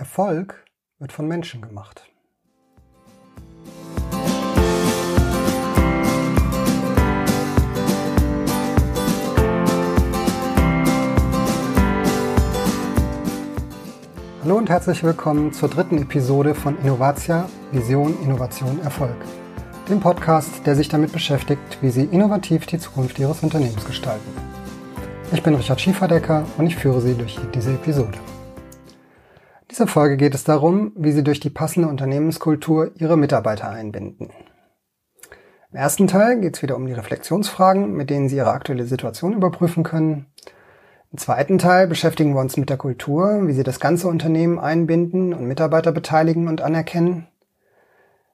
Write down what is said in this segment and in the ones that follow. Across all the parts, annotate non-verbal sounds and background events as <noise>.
Erfolg wird von Menschen gemacht. Hallo und herzlich willkommen zur dritten Episode von Innovatia, Vision, Innovation, Erfolg. Dem Podcast, der sich damit beschäftigt, wie Sie innovativ die Zukunft Ihres Unternehmens gestalten. Ich bin Richard Schieferdecker und ich führe Sie durch diese Episode dieser Folge geht es darum, wie Sie durch die passende Unternehmenskultur Ihre Mitarbeiter einbinden. Im ersten Teil geht es wieder um die Reflexionsfragen, mit denen Sie Ihre aktuelle Situation überprüfen können. Im zweiten Teil beschäftigen wir uns mit der Kultur, wie Sie das ganze Unternehmen einbinden und Mitarbeiter beteiligen und anerkennen.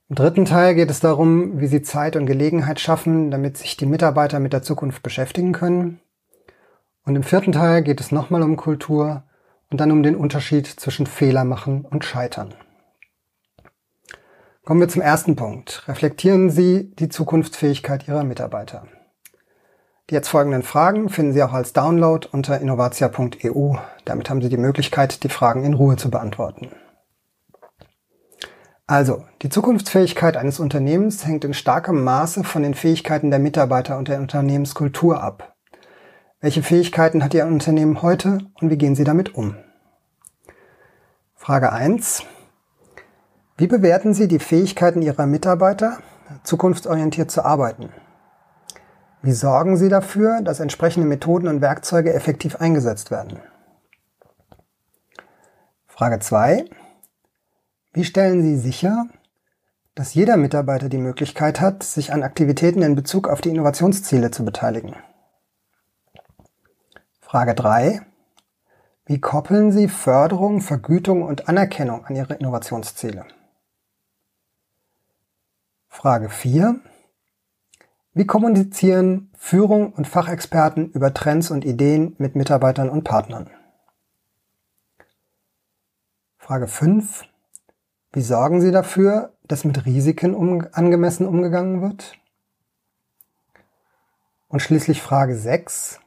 Im dritten Teil geht es darum, wie Sie Zeit und Gelegenheit schaffen, damit sich die Mitarbeiter mit der Zukunft beschäftigen können. Und im vierten Teil geht es nochmal um Kultur und dann um den Unterschied zwischen Fehler machen und Scheitern. Kommen wir zum ersten Punkt. Reflektieren Sie die Zukunftsfähigkeit Ihrer Mitarbeiter. Die jetzt folgenden Fragen finden Sie auch als Download unter innovatia.eu. Damit haben Sie die Möglichkeit, die Fragen in Ruhe zu beantworten. Also, die Zukunftsfähigkeit eines Unternehmens hängt in starkem Maße von den Fähigkeiten der Mitarbeiter und der Unternehmenskultur ab. Welche Fähigkeiten hat Ihr Unternehmen heute und wie gehen Sie damit um? Frage 1. Wie bewerten Sie die Fähigkeiten Ihrer Mitarbeiter, zukunftsorientiert zu arbeiten? Wie sorgen Sie dafür, dass entsprechende Methoden und Werkzeuge effektiv eingesetzt werden? Frage 2. Wie stellen Sie sicher, dass jeder Mitarbeiter die Möglichkeit hat, sich an Aktivitäten in Bezug auf die Innovationsziele zu beteiligen? Frage 3. Wie koppeln Sie Förderung, Vergütung und Anerkennung an Ihre Innovationsziele? Frage 4. Wie kommunizieren Führung und Fachexperten über Trends und Ideen mit Mitarbeitern und Partnern? Frage 5. Wie sorgen Sie dafür, dass mit Risiken um, angemessen umgegangen wird? Und schließlich Frage 6.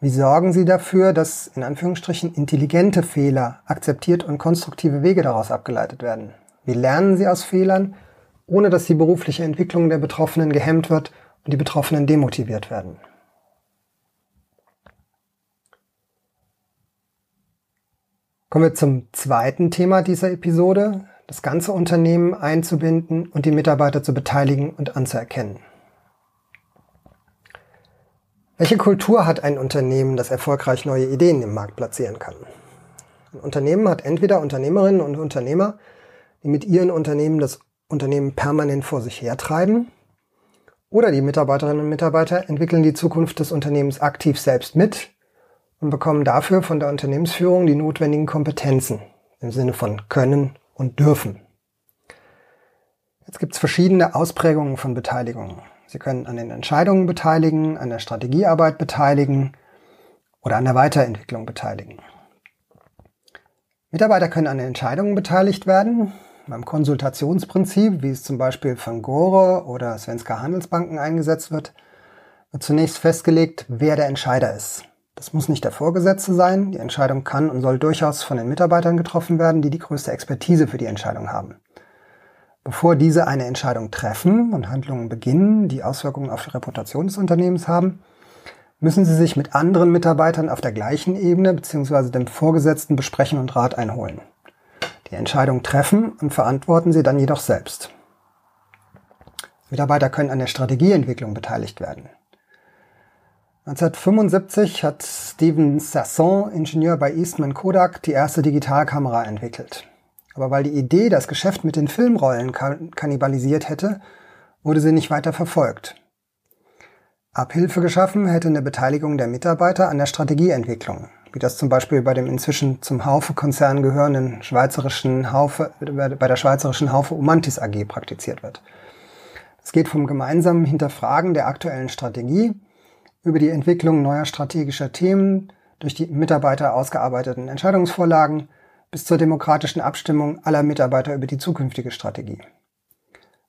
Wie sorgen Sie dafür, dass in Anführungsstrichen intelligente Fehler akzeptiert und konstruktive Wege daraus abgeleitet werden? Wie lernen Sie aus Fehlern, ohne dass die berufliche Entwicklung der Betroffenen gehemmt wird und die Betroffenen demotiviert werden? Kommen wir zum zweiten Thema dieser Episode, das ganze Unternehmen einzubinden und die Mitarbeiter zu beteiligen und anzuerkennen. Welche Kultur hat ein Unternehmen, das erfolgreich neue Ideen im Markt platzieren kann? Ein Unternehmen hat entweder Unternehmerinnen und Unternehmer, die mit ihren Unternehmen das Unternehmen permanent vor sich hertreiben, oder die Mitarbeiterinnen und Mitarbeiter entwickeln die Zukunft des Unternehmens aktiv selbst mit und bekommen dafür von der Unternehmensführung die notwendigen Kompetenzen im Sinne von können und dürfen. Jetzt gibt es verschiedene Ausprägungen von Beteiligung. Sie können an den Entscheidungen beteiligen, an der Strategiearbeit beteiligen oder an der Weiterentwicklung beteiligen. Mitarbeiter können an den Entscheidungen beteiligt werden, beim Konsultationsprinzip, wie es zum Beispiel von Gore oder Svenska Handelsbanken eingesetzt wird, wird zunächst festgelegt, wer der Entscheider ist. Das muss nicht der Vorgesetzte sein. Die Entscheidung kann und soll durchaus von den Mitarbeitern getroffen werden, die die größte Expertise für die Entscheidung haben. Bevor diese eine Entscheidung treffen und Handlungen beginnen, die Auswirkungen auf die Reputation des Unternehmens haben, müssen sie sich mit anderen Mitarbeitern auf der gleichen Ebene bzw. dem Vorgesetzten besprechen und Rat einholen. Die Entscheidung treffen und verantworten sie dann jedoch selbst. Mitarbeiter können an der Strategieentwicklung beteiligt werden. 1975 hat Steven Sasson, Ingenieur bei Eastman Kodak, die erste Digitalkamera entwickelt. Aber weil die Idee das Geschäft mit den Filmrollen kannibalisiert hätte, wurde sie nicht weiter verfolgt. Abhilfe geschaffen hätte eine Beteiligung der Mitarbeiter an der Strategieentwicklung, wie das zum Beispiel bei dem inzwischen zum Haufe-Konzern gehörenden schweizerischen Haufe, bei der schweizerischen Haufe Umantis AG praktiziert wird. Es geht vom gemeinsamen Hinterfragen der aktuellen Strategie über die Entwicklung neuer strategischer Themen durch die Mitarbeiter ausgearbeiteten Entscheidungsvorlagen bis zur demokratischen Abstimmung aller Mitarbeiter über die zukünftige Strategie.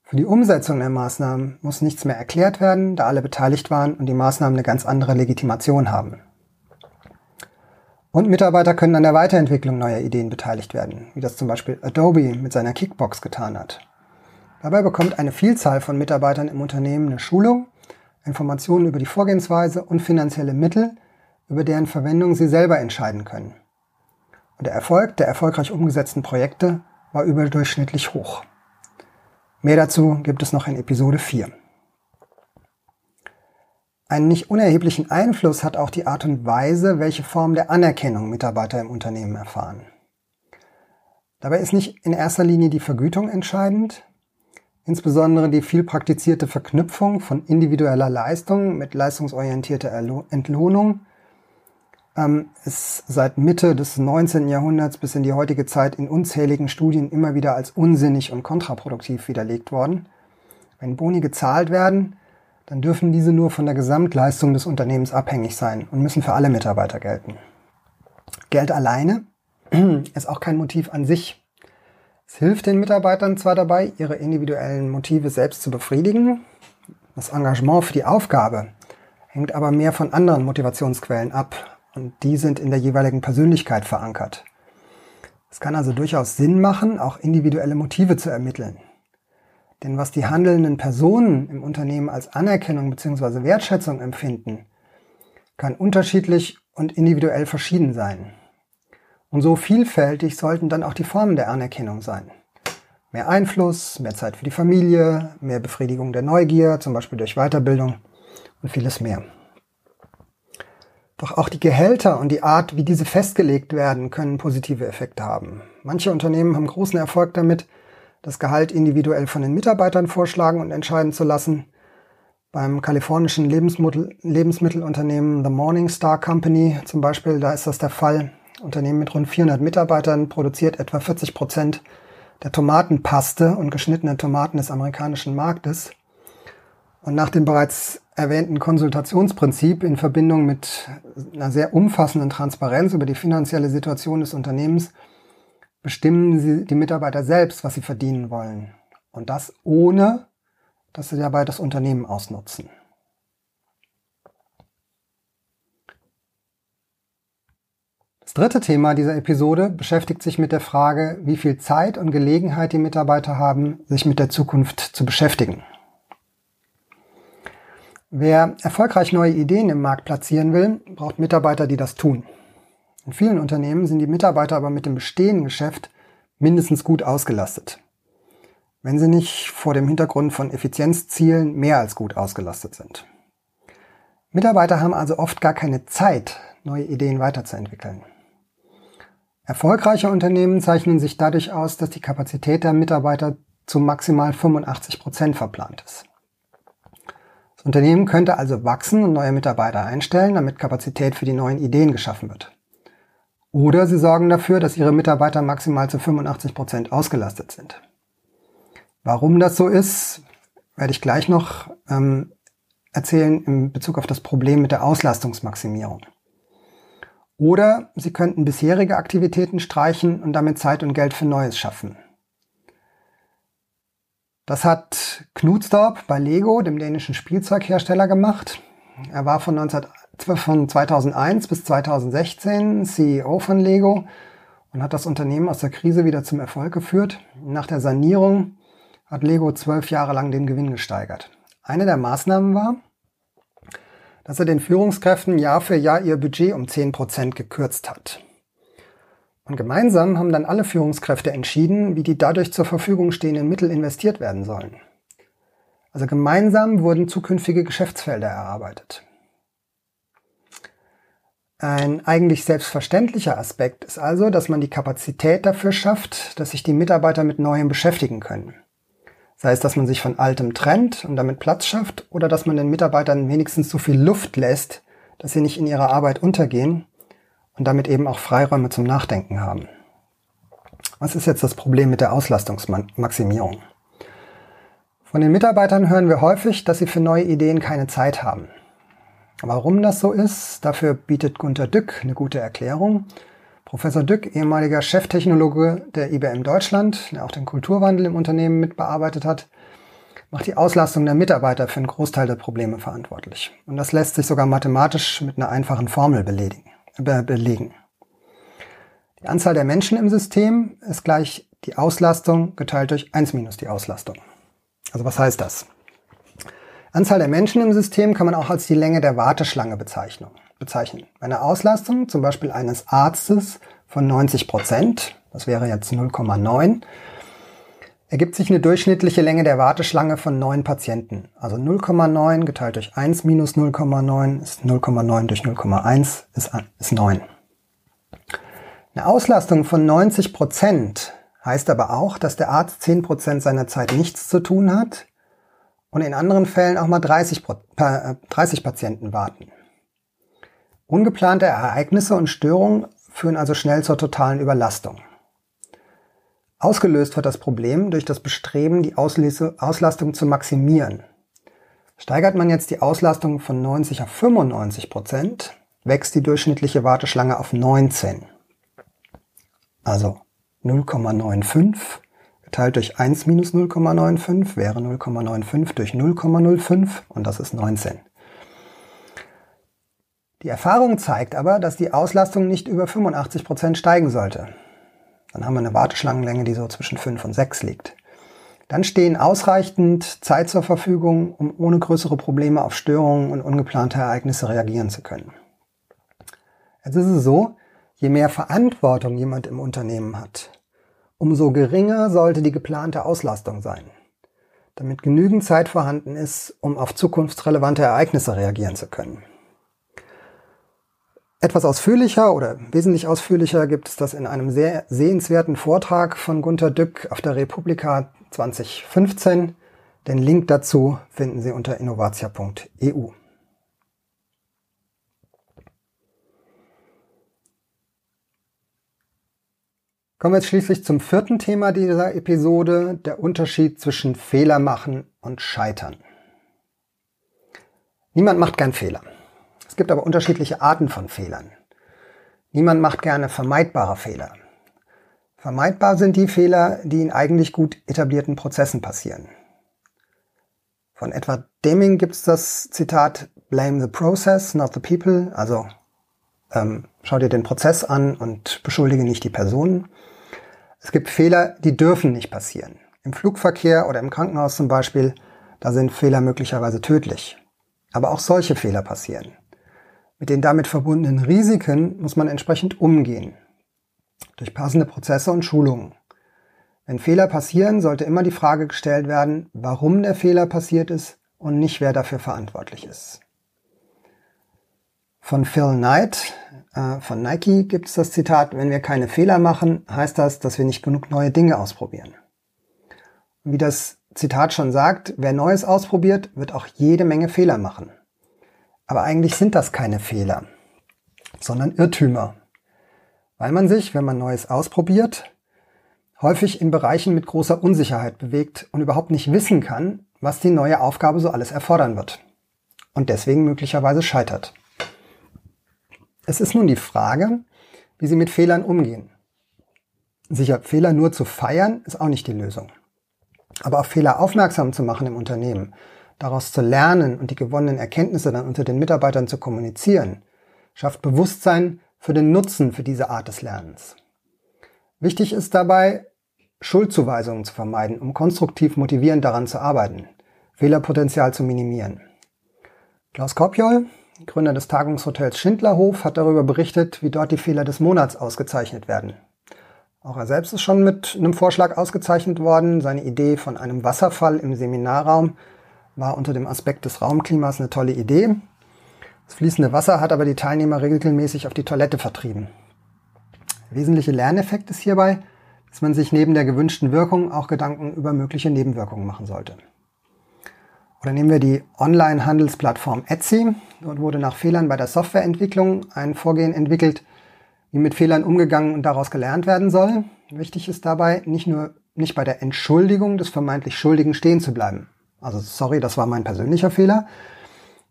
Für die Umsetzung der Maßnahmen muss nichts mehr erklärt werden, da alle beteiligt waren und die Maßnahmen eine ganz andere Legitimation haben. Und Mitarbeiter können an der Weiterentwicklung neuer Ideen beteiligt werden, wie das zum Beispiel Adobe mit seiner Kickbox getan hat. Dabei bekommt eine Vielzahl von Mitarbeitern im Unternehmen eine Schulung, Informationen über die Vorgehensweise und finanzielle Mittel, über deren Verwendung sie selber entscheiden können. Und der Erfolg der erfolgreich umgesetzten Projekte war überdurchschnittlich hoch. Mehr dazu gibt es noch in Episode 4. Einen nicht unerheblichen Einfluss hat auch die Art und Weise, welche Form der Anerkennung Mitarbeiter im Unternehmen erfahren. Dabei ist nicht in erster Linie die Vergütung entscheidend, insbesondere die viel praktizierte Verknüpfung von individueller Leistung mit leistungsorientierter Entlohnung ähm, ist seit Mitte des 19. Jahrhunderts bis in die heutige Zeit in unzähligen Studien immer wieder als unsinnig und kontraproduktiv widerlegt worden. Wenn Boni gezahlt werden, dann dürfen diese nur von der Gesamtleistung des Unternehmens abhängig sein und müssen für alle Mitarbeiter gelten. Geld alleine <clears throat> ist auch kein Motiv an sich. Es hilft den Mitarbeitern zwar dabei, ihre individuellen Motive selbst zu befriedigen, das Engagement für die Aufgabe hängt aber mehr von anderen Motivationsquellen ab und die sind in der jeweiligen Persönlichkeit verankert. Es kann also durchaus Sinn machen, auch individuelle Motive zu ermitteln. Denn was die handelnden Personen im Unternehmen als Anerkennung bzw. Wertschätzung empfinden, kann unterschiedlich und individuell verschieden sein. Und so vielfältig sollten dann auch die Formen der Anerkennung sein. Mehr Einfluss, mehr Zeit für die Familie, mehr Befriedigung der Neugier, zum Beispiel durch Weiterbildung und vieles mehr. Doch auch die Gehälter und die Art, wie diese festgelegt werden, können positive Effekte haben. Manche Unternehmen haben großen Erfolg damit, das Gehalt individuell von den Mitarbeitern vorschlagen und entscheiden zu lassen. Beim kalifornischen Lebensmittel Lebensmittelunternehmen The Morning Star Company zum Beispiel, da ist das der Fall. Unternehmen mit rund 400 Mitarbeitern produziert etwa 40 Prozent der Tomatenpaste und geschnittene Tomaten des amerikanischen Marktes. Und nach dem bereits erwähnten Konsultationsprinzip in Verbindung mit einer sehr umfassenden Transparenz über die finanzielle Situation des Unternehmens bestimmen sie die Mitarbeiter selbst, was sie verdienen wollen. Und das ohne, dass sie dabei das Unternehmen ausnutzen. Das dritte Thema dieser Episode beschäftigt sich mit der Frage, wie viel Zeit und Gelegenheit die Mitarbeiter haben, sich mit der Zukunft zu beschäftigen. Wer erfolgreich neue Ideen im Markt platzieren will, braucht Mitarbeiter, die das tun. In vielen Unternehmen sind die Mitarbeiter aber mit dem bestehenden Geschäft mindestens gut ausgelastet. Wenn sie nicht vor dem Hintergrund von Effizienzzielen mehr als gut ausgelastet sind. Mitarbeiter haben also oft gar keine Zeit, neue Ideen weiterzuentwickeln. Erfolgreiche Unternehmen zeichnen sich dadurch aus, dass die Kapazität der Mitarbeiter zu maximal 85 Prozent verplant ist. Das Unternehmen könnte also wachsen und neue Mitarbeiter einstellen, damit Kapazität für die neuen Ideen geschaffen wird. Oder sie sorgen dafür, dass ihre Mitarbeiter maximal zu 85 Prozent ausgelastet sind. Warum das so ist, werde ich gleich noch ähm, erzählen in Bezug auf das Problem mit der Auslastungsmaximierung. Oder sie könnten bisherige Aktivitäten streichen und damit Zeit und Geld für Neues schaffen. Das hat Knudstorp bei Lego, dem dänischen Spielzeughersteller, gemacht. Er war von 19 von 2001 bis 2016 CEO von Lego und hat das Unternehmen aus der Krise wieder zum Erfolg geführt. Nach der Sanierung hat Lego zwölf Jahre lang den Gewinn gesteigert. Eine der Maßnahmen war, dass er den Führungskräften Jahr für Jahr ihr Budget um 10 Prozent gekürzt hat. Und gemeinsam haben dann alle Führungskräfte entschieden, wie die dadurch zur Verfügung stehenden Mittel investiert werden sollen. Also gemeinsam wurden zukünftige Geschäftsfelder erarbeitet. Ein eigentlich selbstverständlicher Aspekt ist also, dass man die Kapazität dafür schafft, dass sich die Mitarbeiter mit Neuem beschäftigen können. Sei es, dass man sich von Altem trennt und damit Platz schafft oder dass man den Mitarbeitern wenigstens so viel Luft lässt, dass sie nicht in ihrer Arbeit untergehen und damit eben auch Freiräume zum Nachdenken haben. Was ist jetzt das Problem mit der Auslastungsmaximierung? Von den Mitarbeitern hören wir häufig, dass sie für neue Ideen keine Zeit haben. Warum das so ist, dafür bietet Gunter Dück eine gute Erklärung. Professor Dück, ehemaliger Cheftechnologe der IBM Deutschland, der auch den Kulturwandel im Unternehmen mitbearbeitet hat, macht die Auslastung der Mitarbeiter für einen Großteil der Probleme verantwortlich. Und das lässt sich sogar mathematisch mit einer einfachen Formel belegen. Die Anzahl der Menschen im System ist gleich die Auslastung geteilt durch 1 minus die Auslastung. Also was heißt das? Anzahl der Menschen im System kann man auch als die Länge der Warteschlange bezeichnen. einer Auslastung, zum Beispiel eines Arztes von 90 Prozent, das wäre jetzt 0,9, ergibt sich eine durchschnittliche Länge der Warteschlange von 9 Patienten. Also 0,9 geteilt durch 1 minus 0,9 ist 0,9 durch 0,1 ist, ist 9. Eine Auslastung von 90 Prozent heißt aber auch, dass der Arzt 10 Prozent seiner Zeit nichts zu tun hat und in anderen Fällen auch mal 30, 30 Patienten warten. Ungeplante Ereignisse und Störungen führen also schnell zur totalen Überlastung. Ausgelöst wird das Problem durch das Bestreben, die Auslastung zu maximieren. Steigert man jetzt die Auslastung von 90 auf 95 Prozent, wächst die durchschnittliche Warteschlange auf 19. Also 0,95 geteilt durch 1 minus 0,95 wäre 0,95 durch 0,05 und das ist 19. Die Erfahrung zeigt aber, dass die Auslastung nicht über 85 Prozent steigen sollte. Dann haben wir eine Warteschlangenlänge, die so zwischen 5 und 6 liegt. Dann stehen ausreichend Zeit zur Verfügung, um ohne größere Probleme auf Störungen und ungeplante Ereignisse reagieren zu können. Jetzt ist es so, je mehr Verantwortung jemand im Unternehmen hat, umso geringer sollte die geplante Auslastung sein, damit genügend Zeit vorhanden ist, um auf zukunftsrelevante Ereignisse reagieren zu können. Etwas ausführlicher oder wesentlich ausführlicher gibt es das in einem sehr sehenswerten Vortrag von Gunter Dück auf der Republika 2015. Den Link dazu finden Sie unter innovatia.eu. Kommen wir jetzt schließlich zum vierten Thema dieser Episode, der Unterschied zwischen Fehler machen und Scheitern. Niemand macht gern Fehler. Gibt aber unterschiedliche Arten von Fehlern. Niemand macht gerne vermeidbare Fehler. Vermeidbar sind die Fehler, die in eigentlich gut etablierten Prozessen passieren. Von etwa Deming gibt es das Zitat Blame the process, not the people. Also ähm, schau dir den Prozess an und beschuldige nicht die Personen. Es gibt Fehler, die dürfen nicht passieren. Im Flugverkehr oder im Krankenhaus zum Beispiel, da sind Fehler möglicherweise tödlich. Aber auch solche Fehler passieren. Mit den damit verbundenen Risiken muss man entsprechend umgehen. Durch passende Prozesse und Schulungen. Wenn Fehler passieren, sollte immer die Frage gestellt werden, warum der Fehler passiert ist und nicht wer dafür verantwortlich ist. Von Phil Knight äh, von Nike gibt es das Zitat, wenn wir keine Fehler machen, heißt das, dass wir nicht genug neue Dinge ausprobieren. Und wie das Zitat schon sagt, wer Neues ausprobiert, wird auch jede Menge Fehler machen. Aber eigentlich sind das keine Fehler, sondern Irrtümer. Weil man sich, wenn man Neues ausprobiert, häufig in Bereichen mit großer Unsicherheit bewegt und überhaupt nicht wissen kann, was die neue Aufgabe so alles erfordern wird. Und deswegen möglicherweise scheitert. Es ist nun die Frage, wie Sie mit Fehlern umgehen. Sicher, Fehler nur zu feiern, ist auch nicht die Lösung. Aber auf Fehler aufmerksam zu machen im Unternehmen, daraus zu lernen und die gewonnenen Erkenntnisse dann unter den Mitarbeitern zu kommunizieren, schafft Bewusstsein für den Nutzen für diese Art des Lernens. Wichtig ist dabei, Schuldzuweisungen zu vermeiden, um konstruktiv motivierend daran zu arbeiten, Fehlerpotenzial zu minimieren. Klaus Kopjol, Gründer des Tagungshotels Schindlerhof, hat darüber berichtet, wie dort die Fehler des Monats ausgezeichnet werden. Auch er selbst ist schon mit einem Vorschlag ausgezeichnet worden. Seine Idee von einem Wasserfall im Seminarraum war unter dem Aspekt des Raumklimas eine tolle Idee. Das fließende Wasser hat aber die Teilnehmer regelmäßig auf die Toilette vertrieben. Der wesentliche Lerneffekt ist hierbei, dass man sich neben der gewünschten Wirkung auch Gedanken über mögliche Nebenwirkungen machen sollte. Oder nehmen wir die Online-Handelsplattform Etsy. Dort wurde nach Fehlern bei der Softwareentwicklung ein Vorgehen entwickelt, wie mit Fehlern umgegangen und daraus gelernt werden soll. Wichtig ist dabei, nicht nur nicht bei der Entschuldigung des vermeintlich Schuldigen stehen zu bleiben. Also sorry, das war mein persönlicher Fehler,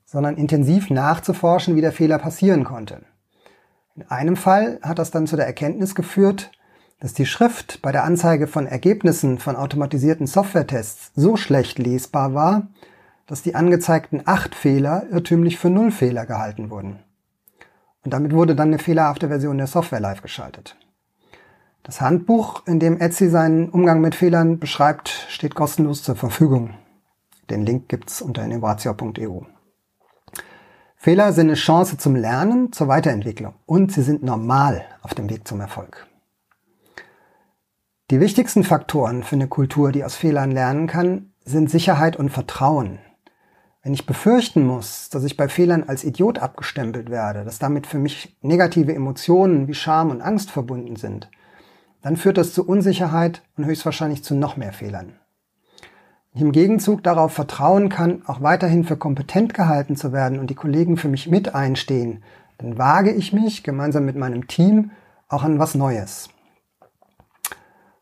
sondern intensiv nachzuforschen, wie der Fehler passieren konnte. In einem Fall hat das dann zu der Erkenntnis geführt, dass die Schrift bei der Anzeige von Ergebnissen von automatisierten Softwaretests so schlecht lesbar war, dass die angezeigten acht Fehler irrtümlich für null Fehler gehalten wurden. Und damit wurde dann eine fehlerhafte Version der Software live geschaltet. Das Handbuch, in dem Etsy seinen Umgang mit Fehlern beschreibt, steht kostenlos zur Verfügung. Den Link gibt's unter innovatio.eu. Fehler sind eine Chance zum Lernen, zur Weiterentwicklung und sie sind normal auf dem Weg zum Erfolg. Die wichtigsten Faktoren für eine Kultur, die aus Fehlern lernen kann, sind Sicherheit und Vertrauen. Wenn ich befürchten muss, dass ich bei Fehlern als Idiot abgestempelt werde, dass damit für mich negative Emotionen wie Scham und Angst verbunden sind, dann führt das zu Unsicherheit und höchstwahrscheinlich zu noch mehr Fehlern. Im Gegenzug darauf vertrauen kann, auch weiterhin für kompetent gehalten zu werden und die Kollegen für mich mit einstehen, dann wage ich mich gemeinsam mit meinem Team auch an was Neues.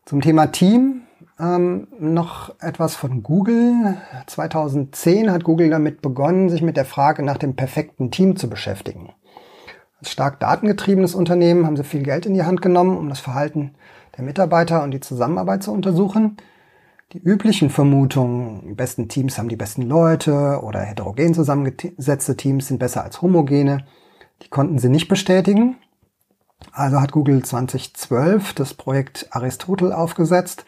Zum Thema Team ähm, noch etwas von Google. 2010 hat Google damit begonnen, sich mit der Frage nach dem perfekten Team zu beschäftigen. Als stark datengetriebenes Unternehmen haben sie viel Geld in die Hand genommen, um das Verhalten der Mitarbeiter und die Zusammenarbeit zu untersuchen. Die üblichen Vermutungen, die besten Teams haben die besten Leute oder heterogen zusammengesetzte Teams sind besser als homogene, die konnten sie nicht bestätigen. Also hat Google 2012 das Projekt Aristotel aufgesetzt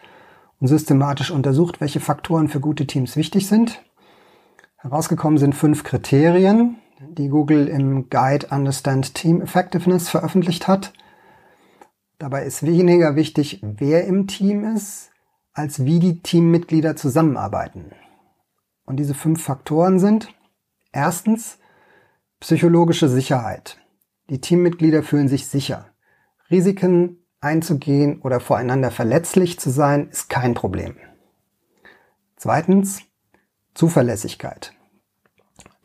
und systematisch untersucht, welche Faktoren für gute Teams wichtig sind. Herausgekommen sind fünf Kriterien, die Google im Guide Understand Team Effectiveness veröffentlicht hat. Dabei ist weniger wichtig, wer im Team ist, als wie die Teammitglieder zusammenarbeiten. Und diese fünf Faktoren sind erstens psychologische Sicherheit. Die Teammitglieder fühlen sich sicher. Risiken einzugehen oder voreinander verletzlich zu sein, ist kein Problem. Zweitens, Zuverlässigkeit.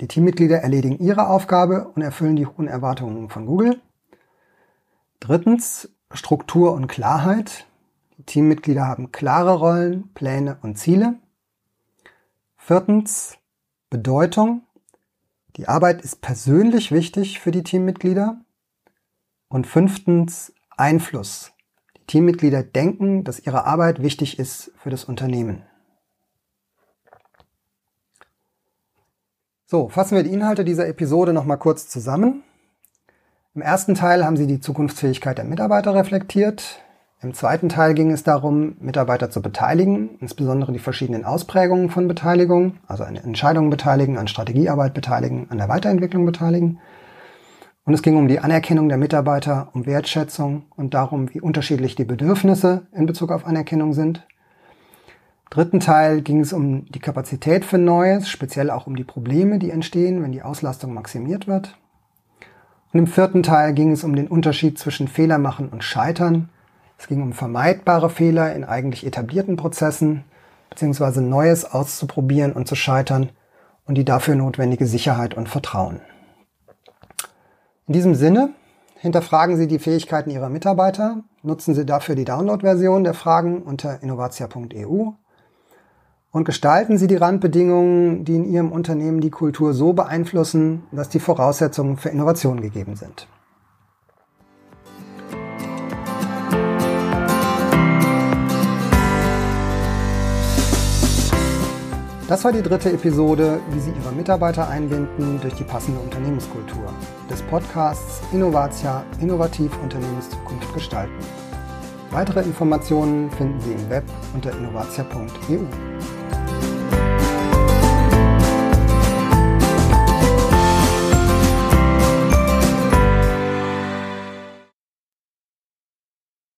Die Teammitglieder erledigen ihre Aufgabe und erfüllen die hohen Erwartungen von Google. Drittens, Struktur und Klarheit. Die Teammitglieder haben klare Rollen, Pläne und Ziele. Viertens, Bedeutung. Die Arbeit ist persönlich wichtig für die Teammitglieder. Und fünftens, Einfluss. Die Teammitglieder denken, dass ihre Arbeit wichtig ist für das Unternehmen. So, fassen wir die Inhalte dieser Episode nochmal kurz zusammen. Im ersten Teil haben Sie die Zukunftsfähigkeit der Mitarbeiter reflektiert. Im zweiten Teil ging es darum, Mitarbeiter zu beteiligen, insbesondere die verschiedenen Ausprägungen von Beteiligung, also an Entscheidungen beteiligen, an Strategiearbeit beteiligen, an der Weiterentwicklung beteiligen. Und es ging um die Anerkennung der Mitarbeiter, um Wertschätzung und darum, wie unterschiedlich die Bedürfnisse in Bezug auf Anerkennung sind. Im dritten Teil ging es um die Kapazität für Neues, speziell auch um die Probleme, die entstehen, wenn die Auslastung maximiert wird. Und im vierten Teil ging es um den Unterschied zwischen Fehler machen und Scheitern. Es ging um vermeidbare Fehler in eigentlich etablierten Prozessen, beziehungsweise Neues auszuprobieren und zu scheitern und die dafür notwendige Sicherheit und Vertrauen. In diesem Sinne, hinterfragen Sie die Fähigkeiten Ihrer Mitarbeiter, nutzen Sie dafür die Download-Version der Fragen unter innovatia.eu und gestalten Sie die Randbedingungen, die in Ihrem Unternehmen die Kultur so beeinflussen, dass die Voraussetzungen für Innovation gegeben sind. Das war die dritte Episode, wie Sie Ihre Mitarbeiter einbinden durch die passende Unternehmenskultur des Podcasts Innovatia Innovativ Unternehmenszukunft gestalten. Weitere Informationen finden Sie im Web unter innovatia.eu.